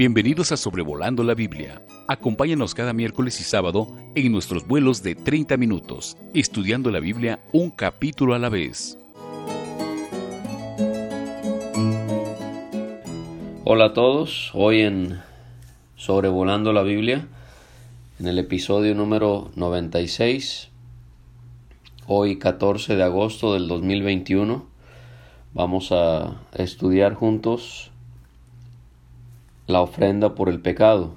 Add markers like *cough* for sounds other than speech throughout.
Bienvenidos a Sobrevolando la Biblia. Acompáñanos cada miércoles y sábado en nuestros vuelos de 30 minutos, estudiando la Biblia un capítulo a la vez. Hola a todos, hoy en Sobrevolando la Biblia, en el episodio número 96, hoy 14 de agosto del 2021, vamos a estudiar juntos la ofrenda por el pecado.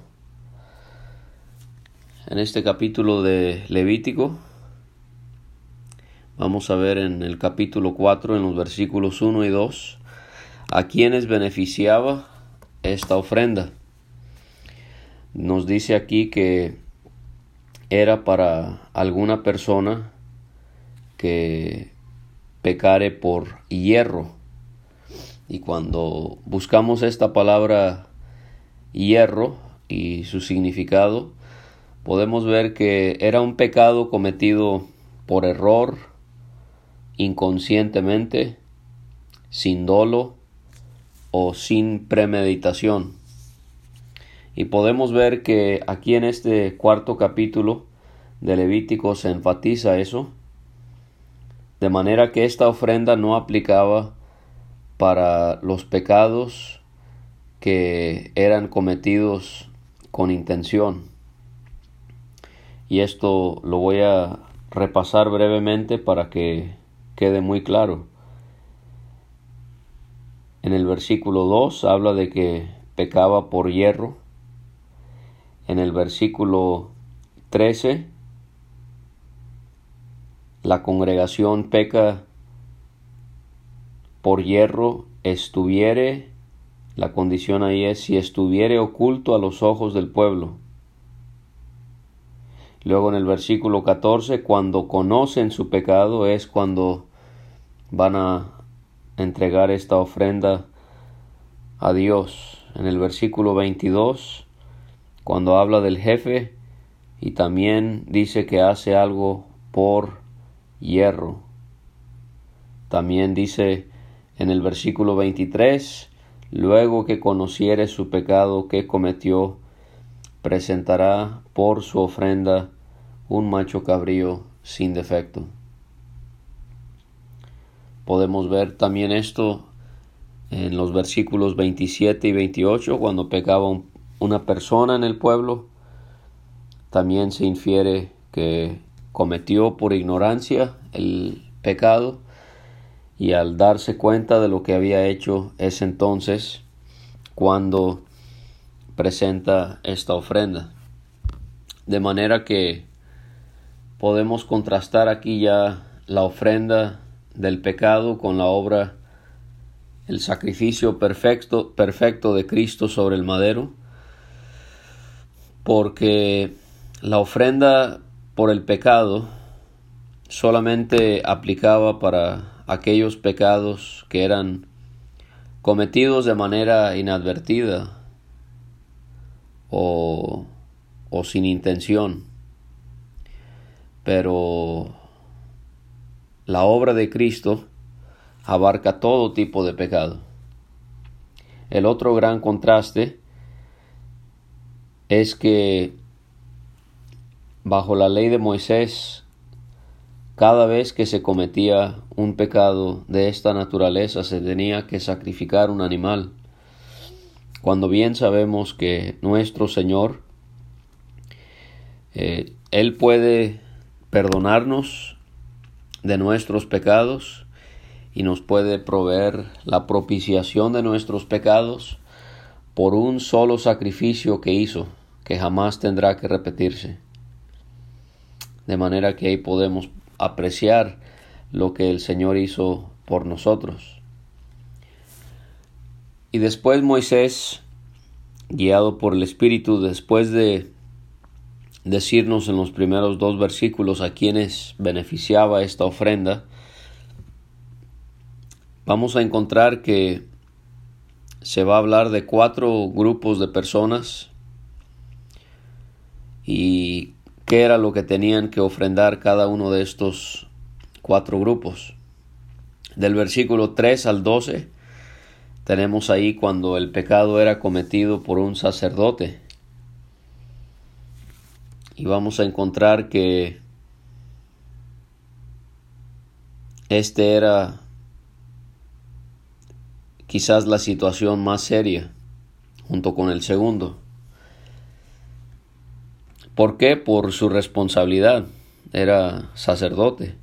En este capítulo de Levítico, vamos a ver en el capítulo 4, en los versículos 1 y 2, a quienes beneficiaba esta ofrenda. Nos dice aquí que era para alguna persona que pecare por hierro. Y cuando buscamos esta palabra hierro y su significado, podemos ver que era un pecado cometido por error, inconscientemente, sin dolo o sin premeditación. Y podemos ver que aquí en este cuarto capítulo de Levítico se enfatiza eso, de manera que esta ofrenda no aplicaba para los pecados que eran cometidos con intención. Y esto lo voy a repasar brevemente para que quede muy claro. En el versículo 2 habla de que pecaba por hierro. En el versículo 13 la congregación peca por hierro estuviere la condición ahí es si estuviere oculto a los ojos del pueblo. Luego en el versículo 14, cuando conocen su pecado es cuando van a entregar esta ofrenda a Dios. En el versículo 22, cuando habla del jefe y también dice que hace algo por hierro. También dice en el versículo 23, luego que conociere su pecado que cometió, presentará por su ofrenda un macho cabrío sin defecto. Podemos ver también esto en los versículos 27 y 28, cuando pecaba una persona en el pueblo, también se infiere que cometió por ignorancia el pecado y al darse cuenta de lo que había hecho es entonces cuando presenta esta ofrenda. De manera que podemos contrastar aquí ya la ofrenda del pecado con la obra, el sacrificio perfecto, perfecto de Cristo sobre el madero, porque la ofrenda por el pecado solamente aplicaba para aquellos pecados que eran cometidos de manera inadvertida o, o sin intención. Pero la obra de Cristo abarca todo tipo de pecado. El otro gran contraste es que bajo la ley de Moisés cada vez que se cometía un pecado de esta naturaleza se tenía que sacrificar un animal, cuando bien sabemos que nuestro Señor, eh, Él puede perdonarnos de nuestros pecados y nos puede proveer la propiciación de nuestros pecados por un solo sacrificio que hizo, que jamás tendrá que repetirse. De manera que ahí podemos apreciar lo que el Señor hizo por nosotros. Y después Moisés, guiado por el Espíritu, después de decirnos en los primeros dos versículos a quienes beneficiaba esta ofrenda, vamos a encontrar que se va a hablar de cuatro grupos de personas y qué era lo que tenían que ofrendar cada uno de estos cuatro grupos. Del versículo 3 al 12 tenemos ahí cuando el pecado era cometido por un sacerdote. Y vamos a encontrar que este era quizás la situación más seria junto con el segundo. ¿Por qué? Por su responsabilidad. Era sacerdote.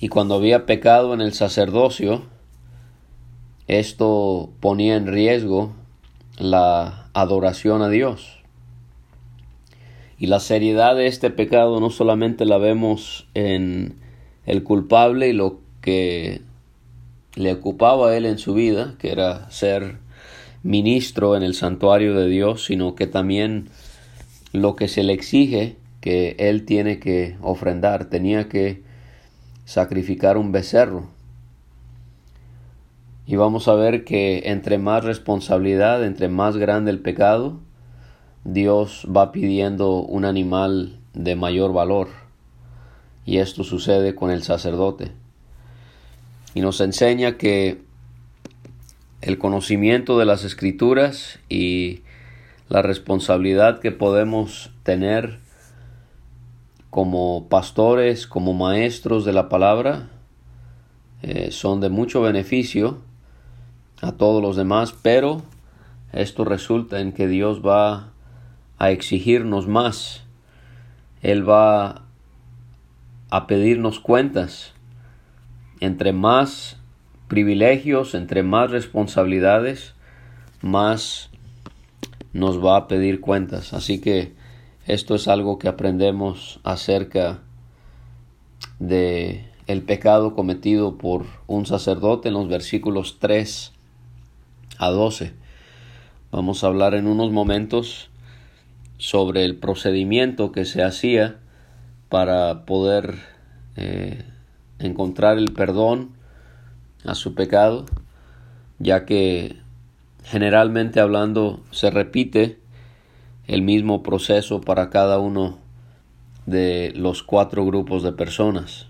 Y cuando había pecado en el sacerdocio, esto ponía en riesgo la adoración a Dios. Y la seriedad de este pecado no solamente la vemos en el culpable y lo que le ocupaba a él en su vida, que era ser ministro en el santuario de Dios, sino que también lo que se le exige que él tiene que ofrendar, tenía que sacrificar un becerro y vamos a ver que entre más responsabilidad, entre más grande el pecado, Dios va pidiendo un animal de mayor valor. Y esto sucede con el sacerdote. Y nos enseña que el conocimiento de las escrituras y la responsabilidad que podemos tener como pastores, como maestros de la palabra, eh, son de mucho beneficio a todos los demás, pero esto resulta en que Dios va a exigirnos más. Él va a pedirnos cuentas. Entre más privilegios, entre más responsabilidades, más nos va a pedir cuentas. Así que esto es algo que aprendemos acerca de el pecado cometido por un sacerdote en los versículos 3 a 12. Vamos a hablar en unos momentos sobre el procedimiento que se hacía para poder eh, encontrar el perdón a su pecado, ya que generalmente hablando se repite el mismo proceso para cada uno de los cuatro grupos de personas.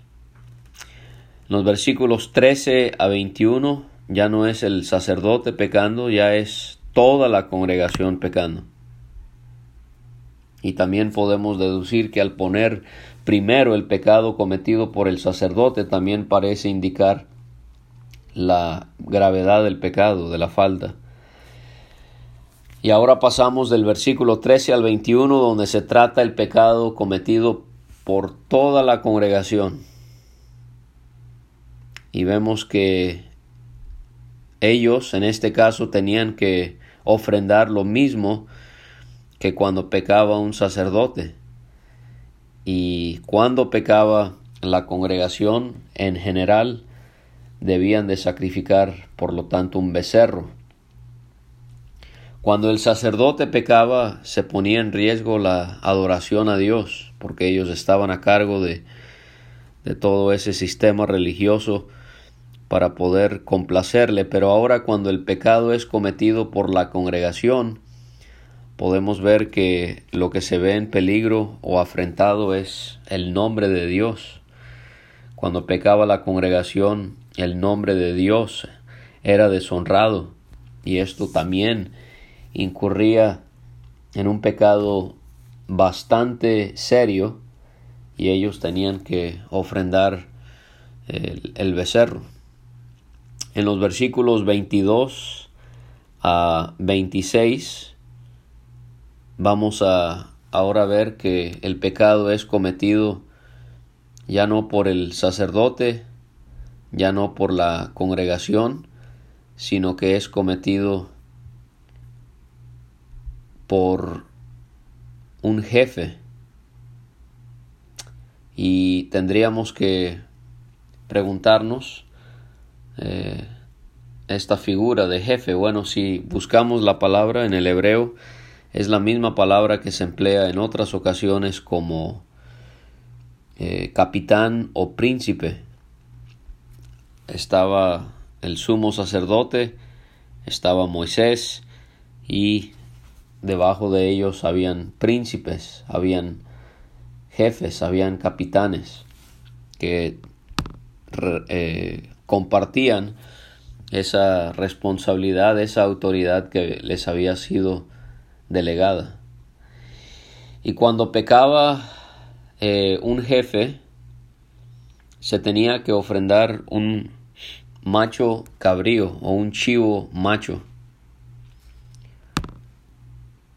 los versículos 13 a 21 ya no es el sacerdote pecando, ya es toda la congregación pecando. Y también podemos deducir que al poner primero el pecado cometido por el sacerdote también parece indicar la gravedad del pecado, de la falta. Y ahora pasamos del versículo 13 al 21 donde se trata el pecado cometido por toda la congregación. Y vemos que ellos en este caso tenían que ofrendar lo mismo que cuando pecaba un sacerdote. Y cuando pecaba la congregación en general debían de sacrificar por lo tanto un becerro. Cuando el sacerdote pecaba se ponía en riesgo la adoración a Dios porque ellos estaban a cargo de, de todo ese sistema religioso para poder complacerle, pero ahora cuando el pecado es cometido por la congregación, podemos ver que lo que se ve en peligro o afrentado es el nombre de Dios. Cuando pecaba la congregación, el nombre de Dios era deshonrado y esto también incurría en un pecado bastante serio y ellos tenían que ofrendar el, becerro. En los versículos 22 a 26 vamos a ahora ver que el pecado es cometido ya no por el sacerdote, ya no por la congregación, sino que es cometido por un jefe. Y tendríamos que preguntarnos eh, esta figura de jefe. Bueno, si buscamos la palabra en el hebreo, es la misma palabra que se emplea en otras ocasiones como eh, capitán o príncipe. Estaba el sumo sacerdote, estaba Moisés y debajo de ellos habían príncipes, habían jefes, habían capitanes que eh, compartían esa responsabilidad, esa autoridad que les había sido delegada. Y cuando pecaba eh, un jefe, se tenía que ofrendar un macho cabrío o un chivo macho.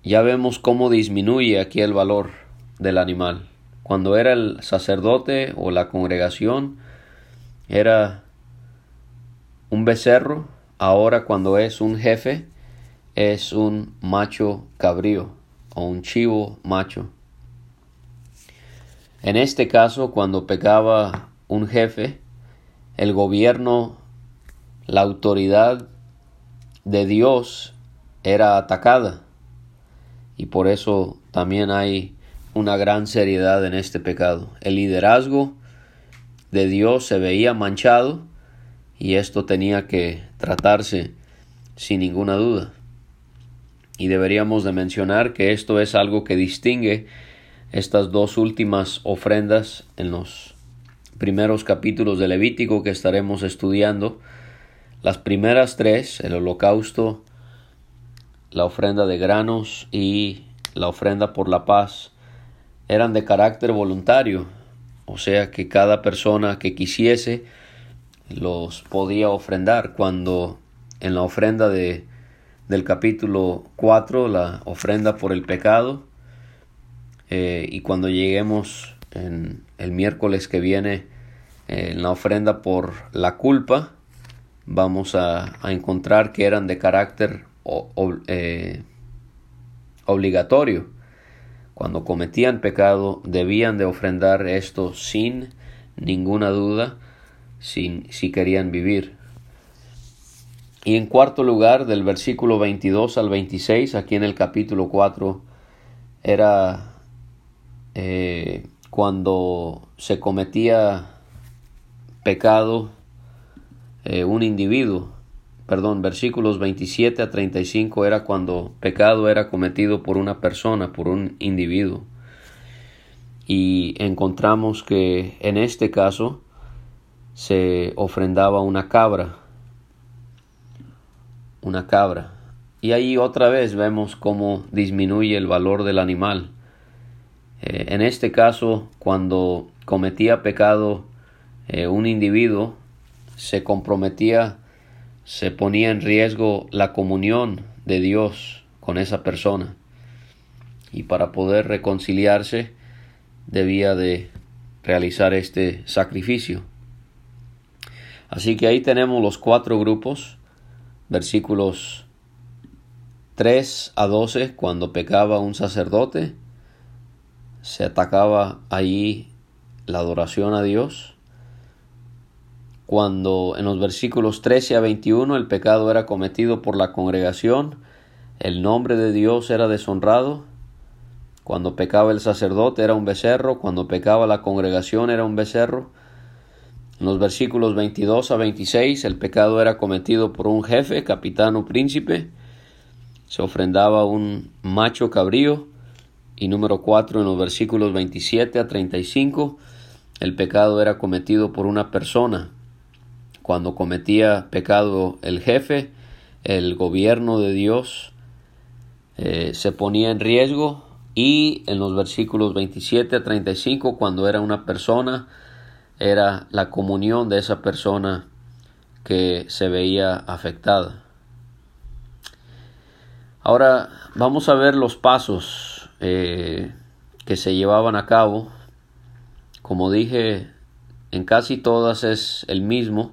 Ya vemos cómo disminuye aquí el valor del animal. Cuando era el sacerdote o la congregación, era un becerro. Ahora cuando es un jefe, es un macho cabrío o un chivo macho. En este caso, cuando pecaba un jefe, el gobierno, la autoridad de Dios era atacada. Y por eso también hay una gran seriedad en este pecado. El liderazgo de Dios se veía manchado y esto tenía que tratarse sin ninguna duda. Y deberíamos de mencionar que esto es algo que distingue estas dos últimas ofrendas en los primeros capítulos de Levítico que estaremos estudiando. Las primeras tres, el holocausto, la ofrenda de granos y la ofrenda por la paz, eran de carácter voluntario, o sea que cada persona que quisiese los podía ofrendar. Cuando en la ofrenda de, del capítulo 4, la ofrenda por el pecado, eh, y cuando lleguemos en el miércoles que viene eh, en la ofrenda por la culpa, vamos a, encontrar que eran de carácter eh, obligatorio. Cuando cometían pecado debían de ofrendar esto sin ninguna duda, sin, si querían vivir. Y en cuarto lugar, del versículo 22 al 26, aquí en el capítulo 4, era eh, cuando se cometía pecado eh, un individuo, perdón, versículos 27 a 35 era cuando pecado era cometido por una persona, por un individuo. Y encontramos que en este caso se ofrendaba una cabra, una cabra. Y ahí otra vez vemos cómo disminuye el valor del animal. Eh, en este caso, cuando cometía pecado eh, un individuo, se comprometía, se ponía en riesgo la comunión de Dios con esa persona. Y para poder reconciliarse debía de realizar este sacrificio. Así que ahí tenemos los cuatro grupos, versículos 3 a 12, cuando pecaba un sacerdote, se atacaba allí la adoración a Dios. Cuando en los versículos 13 a 21 el pecado era cometido por la congregación, el nombre de Dios era deshonrado. Cuando pecaba el sacerdote era un becerro, cuando pecaba la congregación era un becerro. En los versículos 22 a 26 el pecado era cometido por un jefe, capitán o príncipe. Se ofrendaba un macho cabrío y número 4 en los versículos 27 a 35, el pecado era cometido por una persona. Cuando cometía pecado el jefe, el gobierno de Dios eh, se ponía en riesgo y en los versículos 27 a 35, cuando era una persona, era la comunión de esa persona que se veía afectada. Ahora vamos a ver los pasos eh, que se llevaban a cabo. Como dije, en casi todas es el mismo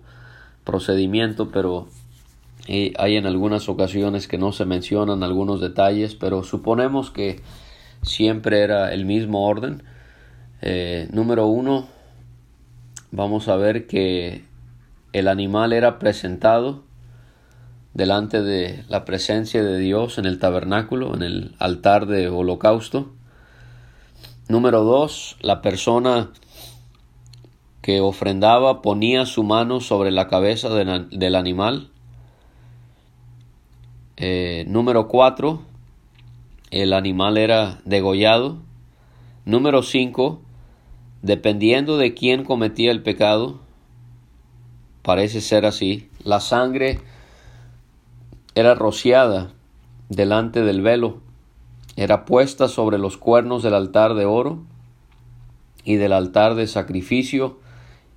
procedimiento, pero eh, hay en algunas ocasiones que no se mencionan algunos detalles, pero suponemos que siempre era el mismo orden. Eh, número uno, vamos a ver que el animal era presentado delante de la presencia de Dios en el tabernáculo, en el altar de holocausto. Número dos, la persona que ofrendaba ponía su mano sobre la cabeza del animal. Eh, número cuatro, el animal era degollado. Número cinco, dependiendo de quién cometía el pecado, parece ser así. La sangre era rociada delante del velo, era puesta sobre los cuernos del altar de oro y del altar de sacrificio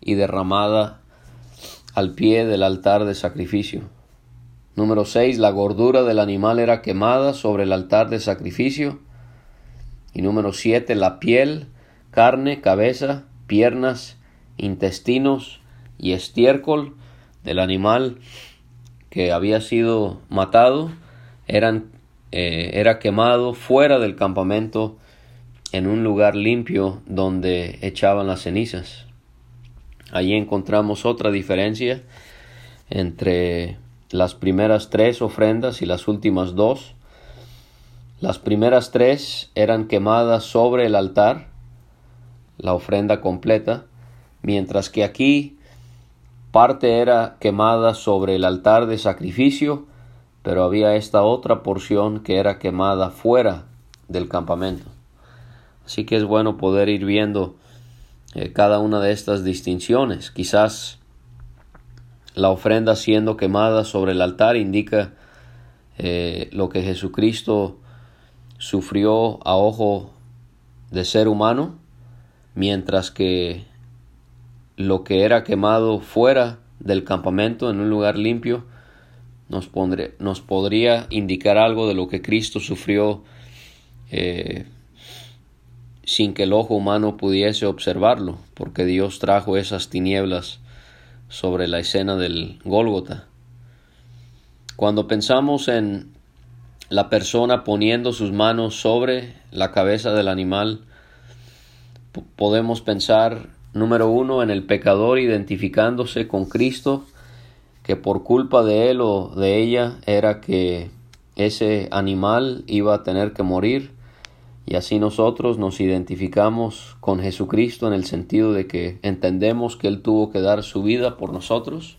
y derramada al pie del altar de sacrificio. Número 6. La gordura del animal era quemada sobre el altar de sacrificio. Y número 7. La piel, carne, cabeza, piernas, intestinos y estiércol del animal que había sido matado eran, eh, era quemado fuera del campamento en un lugar limpio donde echaban las cenizas. Allí encontramos otra diferencia entre las primeras tres ofrendas y las últimas dos. Las primeras tres eran quemadas sobre el altar, la ofrenda completa, mientras que aquí parte era quemada sobre el altar de sacrificio, pero había esta otra porción que era quemada fuera del campamento. Así que es bueno poder ir viendo eh, cada una de estas distinciones. Quizás la ofrenda siendo quemada sobre el altar indica eh, lo que Jesucristo sufrió a ojo de ser humano, mientras que lo que era quemado fuera del campamento en un lugar limpio nos, nos podría indicar algo de lo que Cristo sufrió eh, sin que el ojo humano pudiese observarlo, porque Dios trajo esas tinieblas sobre la escena del Gólgota. Cuando pensamos en la persona poniendo sus manos sobre la cabeza del animal, podemos pensar, número uno, en el pecador identificándose con Cristo, que por culpa de él o de ella era que ese animal iba a tener que morir y así nosotros nos identificamos con Jesucristo en el sentido de que entendemos que Él tuvo que dar su vida por nosotros.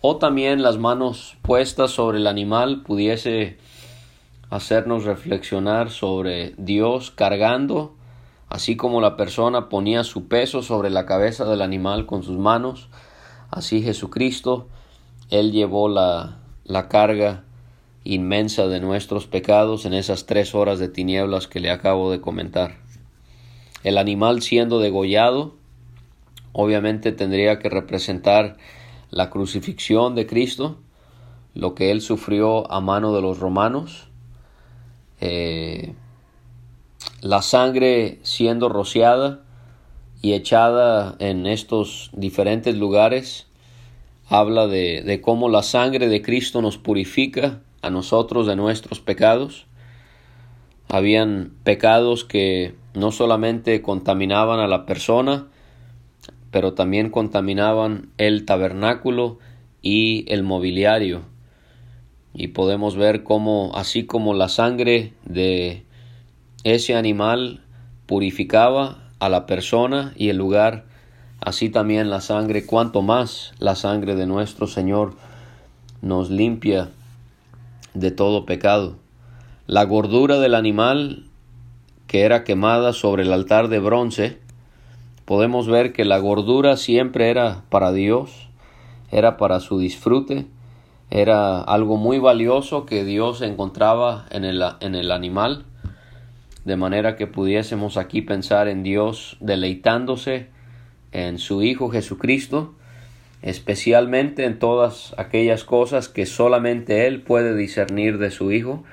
O también las manos puestas sobre el animal pudiese hacernos reflexionar sobre Dios cargando, así como la persona ponía su peso sobre la cabeza del animal con sus manos, así Jesucristo, Él llevó la, la carga inmensa de nuestros pecados en esas tres horas de tinieblas que le acabo de comentar. El animal siendo degollado obviamente tendría que representar la crucifixión de Cristo, lo que él sufrió a mano de los romanos, eh, la sangre siendo rociada y echada en estos diferentes lugares, habla de, de cómo la sangre de Cristo nos purifica a nosotros de nuestros pecados. Habían pecados que no solamente contaminaban a la persona, pero también contaminaban el tabernáculo y el mobiliario. Y podemos ver cómo, así como la sangre de ese animal purificaba a la persona y el lugar, así también la sangre, cuanto más la sangre de nuestro Señor nos limpia de todo pecado. La gordura del animal que era quemada sobre el altar de bronce, podemos ver que la gordura siempre era para Dios, era para su disfrute, era algo muy valioso que Dios encontraba en el, en el animal, de manera que pudiésemos aquí pensar en Dios deleitándose en su Hijo Jesucristo, especialmente en todas aquellas cosas que solamente Él puede discernir de su Hijo,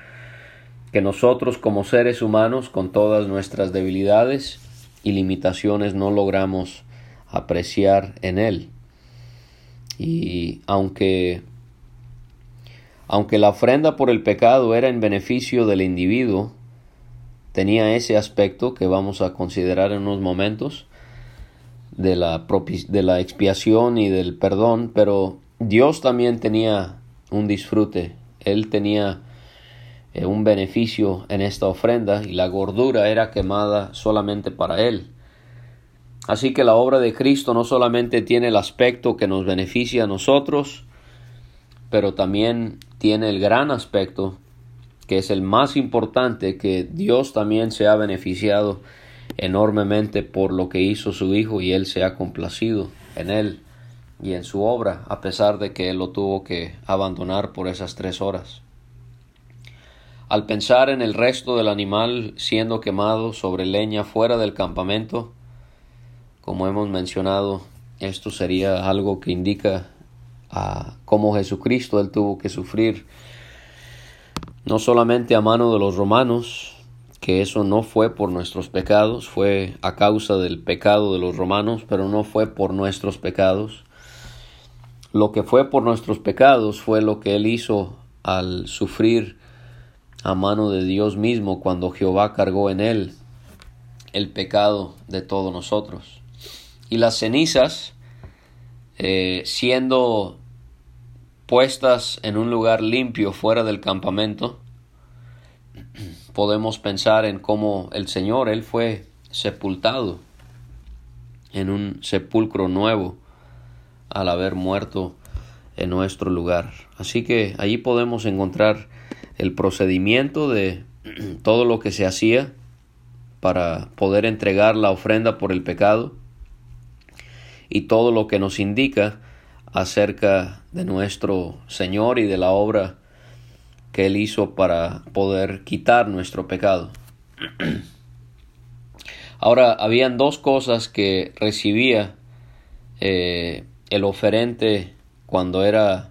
que nosotros como seres humanos, con todas nuestras debilidades y limitaciones, no logramos apreciar en Él. Y aunque, aunque la ofrenda por el pecado era en beneficio del individuo, tenía ese aspecto que vamos a considerar en unos momentos, de la, de la expiación y del perdón, pero Dios también tenía un disfrute, Él tenía eh, un beneficio en esta ofrenda y la gordura era quemada solamente para Él. Así que la obra de Cristo no solamente tiene el aspecto que nos beneficia a nosotros, pero también tiene el gran aspecto que es el más importante, que Dios también se ha beneficiado enormemente por lo que hizo su Hijo y Él se ha complacido en Él y en su obra, a pesar de que él lo tuvo que abandonar por esas tres horas. Al pensar en el resto del animal siendo quemado sobre leña fuera del campamento, como hemos mencionado, esto sería algo que indica a cómo Jesucristo él tuvo que sufrir no solamente a mano de los romanos, que eso no fue por nuestros pecados, fue a causa del pecado de los romanos, pero no fue por nuestros pecados. Lo que fue por nuestros pecados fue lo que él hizo al sufrir a mano de Dios mismo cuando Jehová cargó en él el pecado de todos nosotros. Y las cenizas, eh, siendo puestas en un lugar limpio fuera del campamento, podemos pensar en cómo el Señor, Él fue sepultado en un sepulcro nuevo al haber muerto en nuestro lugar. Así que allí podemos encontrar el procedimiento de *clears throat* todo lo que se hacía para poder entregar la ofrenda por el pecado y todo lo que nos indica acerca de nuestro Señor y de la obra que Él hizo para poder quitar nuestro pecado. *clears throat* Ahora, habían dos cosas que recibía eh, el oferente cuando era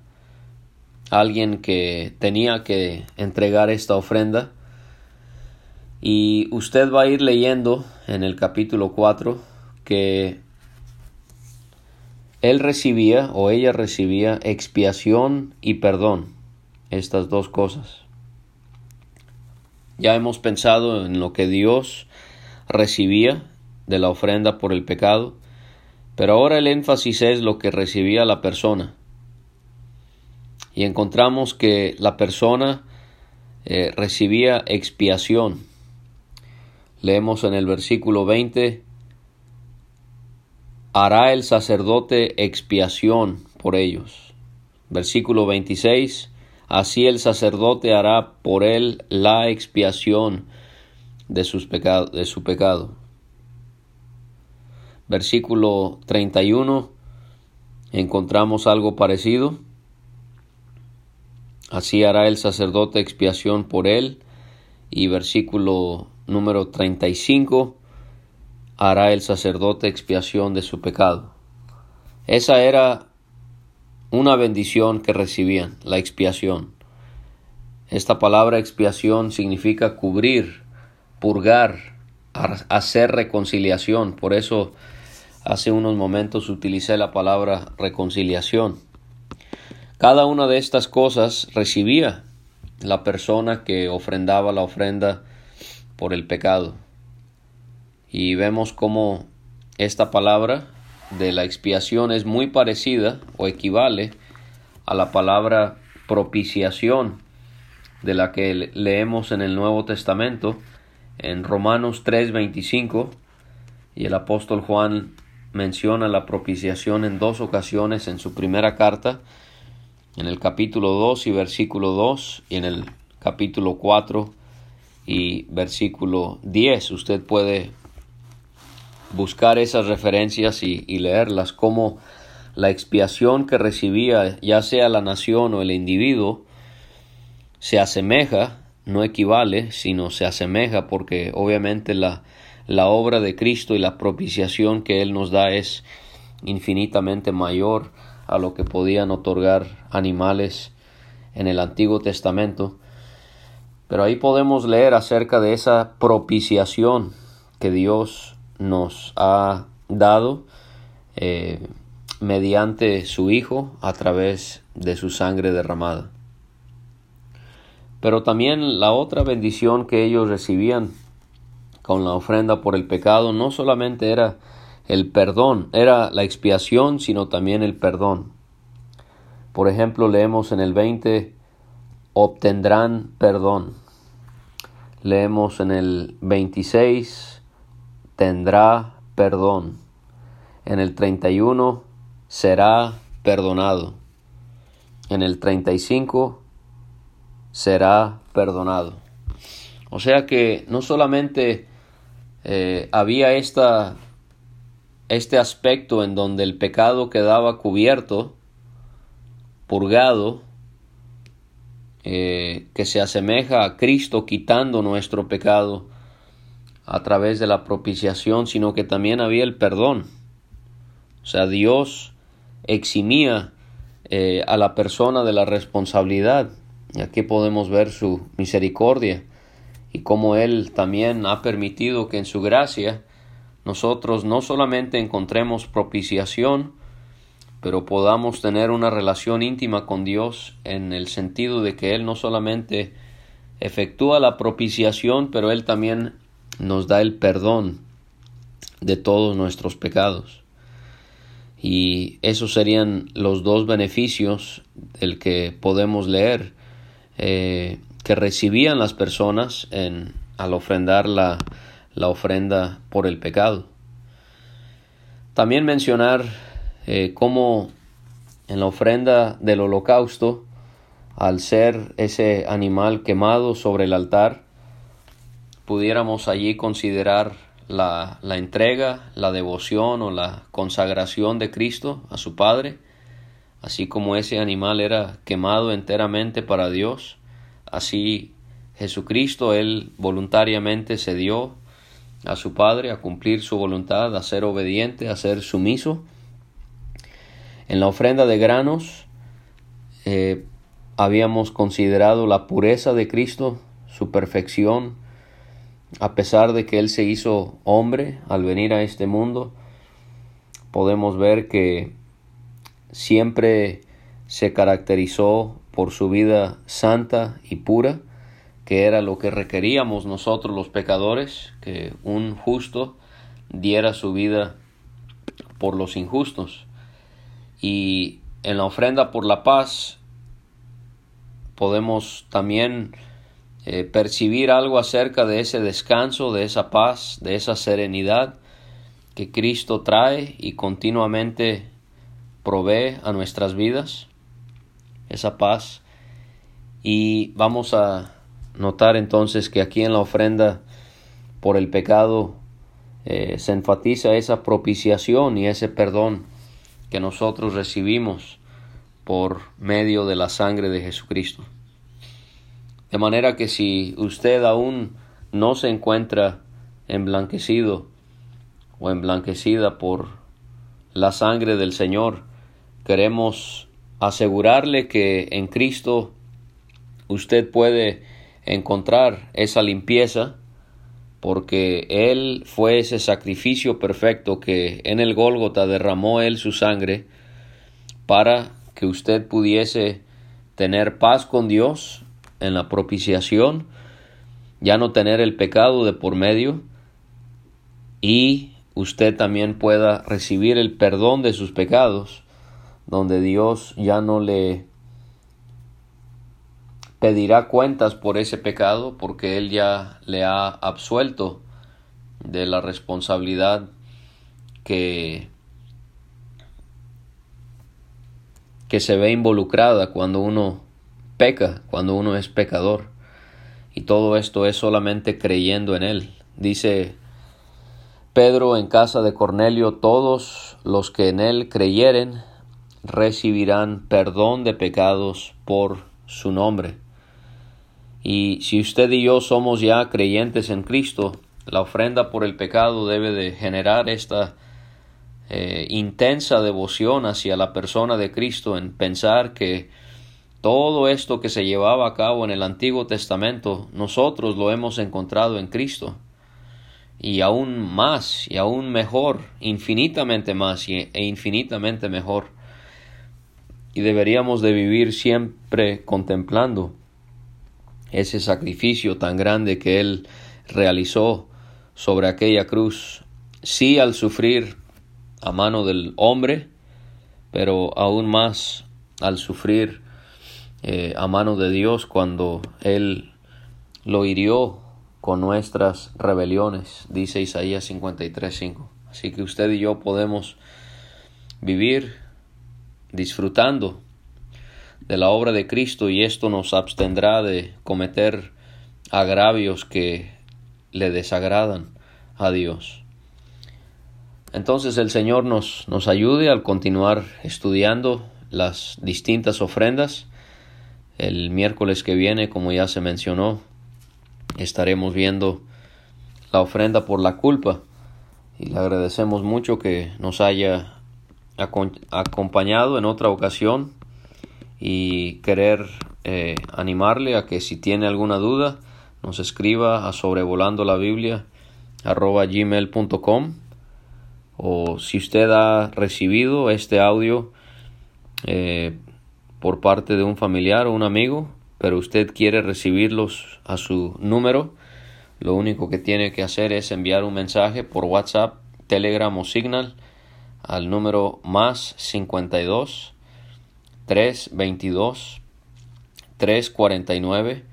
alguien que tenía que entregar esta ofrenda. Y usted va a ir leyendo en el capítulo 4 que él recibía o ella recibía expiación y perdón, estas dos cosas. Ya hemos pensado en lo que Dios recibía de la ofrenda por el pecado, pero ahora el énfasis es lo que recibía la persona. Y encontramos que la persona eh, recibía expiación. Leemos en el versículo 20, hará el sacerdote expiación por ellos. Versículo 26. Así el sacerdote hará por él la expiación de, sus de su pecado. Versículo 31. Encontramos algo parecido. Así hará el sacerdote expiación por él. Y versículo número 35 hará el sacerdote expiación de su pecado. Esa era una bendición que recibían, la expiación. Esta palabra expiación significa cubrir, purgar, hacer reconciliación. Por eso hace unos momentos utilicé la palabra reconciliación. Cada una de estas cosas recibía la persona que ofrendaba la ofrenda por el pecado y vemos cómo esta palabra de la expiación es muy parecida o equivale a la palabra propiciación de la que leemos en el Nuevo Testamento en Romanos 3:25 y el apóstol Juan menciona la propiciación en dos ocasiones en su primera carta, en el capítulo 2 y versículo 2 y en el capítulo 4 y versículo 10. Usted puede buscar esas referencias y, leerlas, como la expiación que recibía ya sea la nación o el individuo se asemeja, no equivale, sino se asemeja porque obviamente la, la obra de Cristo y la propiciación que Él nos da es infinitamente mayor a lo que podían otorgar animales en el Antiguo Testamento. Pero ahí podemos leer acerca de esa propiciación que Dios nos ha dado eh, mediante su Hijo a través de su sangre derramada. Pero también la otra bendición que ellos recibían con la ofrenda por el pecado no solamente era el perdón, era la expiación, sino también el perdón. Por ejemplo, leemos en el 20, obtendrán perdón. Leemos en el 26, tendrá perdón. En el 31 será perdonado. En el 35 será perdonado. O sea que no solamente eh, había esta este aspecto en donde el pecado quedaba cubierto, purgado, eh, que se asemeja a Cristo quitando nuestro pecado a través de la propiciación, sino que también había el perdón. O sea, Dios eximía eh, a la persona de la responsabilidad. Aquí podemos ver su misericordia y cómo Él también ha permitido que en su gracia nosotros no solamente encontremos propiciación, pero podamos tener una relación íntima con Dios en el sentido de que Él no solamente efectúa la propiciación, pero Él también nos da el perdón de todos nuestros pecados. Y esos serían los dos beneficios del que podemos leer eh, que recibían las personas en, al ofrendar la, la ofrenda por el pecado. También mencionar eh, cómo en la ofrenda del holocausto, al ser ese animal quemado sobre el altar, pudiéramos allí considerar la, entrega, la devoción o la consagración de Cristo a su Padre, así como ese animal era quemado enteramente para Dios, así Jesucristo, Él voluntariamente se dio a su Padre a cumplir su voluntad, a ser obediente, a ser sumiso, en la ofrenda de granos eh, habíamos considerado la pureza de Cristo, su perfección, a pesar de que Él se hizo hombre al venir a este mundo, podemos ver que siempre se caracterizó por su vida santa y pura, que era lo que requeríamos nosotros los pecadores, que un justo diera su vida por los injustos. Y en la ofrenda por la paz podemos también eh, percibir algo acerca de ese descanso, de esa paz, de esa serenidad que Cristo trae y continuamente provee a nuestras vidas, esa paz. Y vamos a notar entonces que aquí en la ofrenda por el pecado eh, se enfatiza esa propiciación y ese perdón que nosotros recibimos por medio de la sangre de Jesucristo. De manera que si usted aún no se encuentra emblanquecido o emblanquecida por la sangre del Señor, queremos asegurarle que en Cristo usted puede encontrar esa limpieza porque Él fue ese sacrificio perfecto que en el Gólgota derramó Él su sangre para que usted pudiese tener paz con Dios en la propiciación, ya no tener el pecado de por medio y usted también pueda recibir el perdón de sus pecados, donde Dios ya no le pedirá cuentas por ese pecado porque él ya le ha absuelto de la responsabilidad que que se ve involucrada cuando uno peca, cuando uno es pecador. Y todo esto es solamente creyendo en él. Dice Pedro en casa de Cornelio, todos los que en él creyeren recibirán perdón de pecados por su nombre. Y si usted y yo somos ya creyentes en Cristo, la ofrenda por el pecado debe de generar esta eh, intensa devoción hacia la persona de Cristo en pensar que todo esto que se llevaba a cabo en el Antiguo Testamento, nosotros lo hemos encontrado en Cristo. Y aún más, y aún mejor, infinitamente más e infinitamente mejor. Y deberíamos de vivir siempre contemplando ese sacrificio tan grande que Él realizó sobre aquella cruz, sí al sufrir a mano del hombre, pero aún más al sufrir eh, a mano de Dios cuando Él lo hirió con nuestras rebeliones, dice Isaías 53.5. Así que usted y yo podemos vivir disfrutando de la obra de Cristo y esto nos abstendrá de cometer agravios que le desagradan a Dios. Entonces el Señor nos, nos ayude al continuar estudiando las distintas ofrendas. El miércoles que viene, como ya se mencionó, estaremos viendo la ofrenda por la culpa. Y le agradecemos mucho que nos haya acompañado en otra ocasión y querer eh, animarle a que si tiene alguna duda nos escriba a sobrevolando la Biblia arroba gmail.com o si usted ha recibido este audio eh, por parte de un familiar o un amigo, pero usted quiere recibirlos a su número, lo único que tiene que hacer es enviar un mensaje por WhatsApp, Telegram o Signal al número más 52 322 349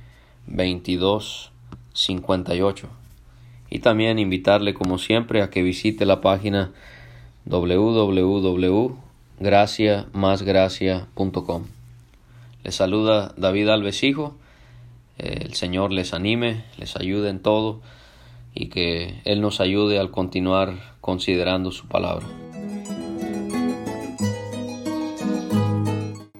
22 58 y también invitarle como siempre a que visite la página www.graciamasgracia.com. Les saluda David Alves Hijo. El Señor les anime, les ayude en todo y que Él nos ayude al continuar considerando su palabra.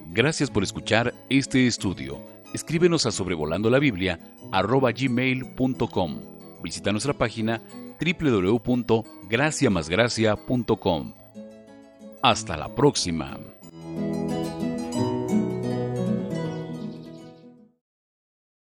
Gracias por escuchar este estudio. Escríbenos a sobrevolando la Biblia gmail.com Visita nuestra página www.graciamasgracia.com. Hasta la próxima.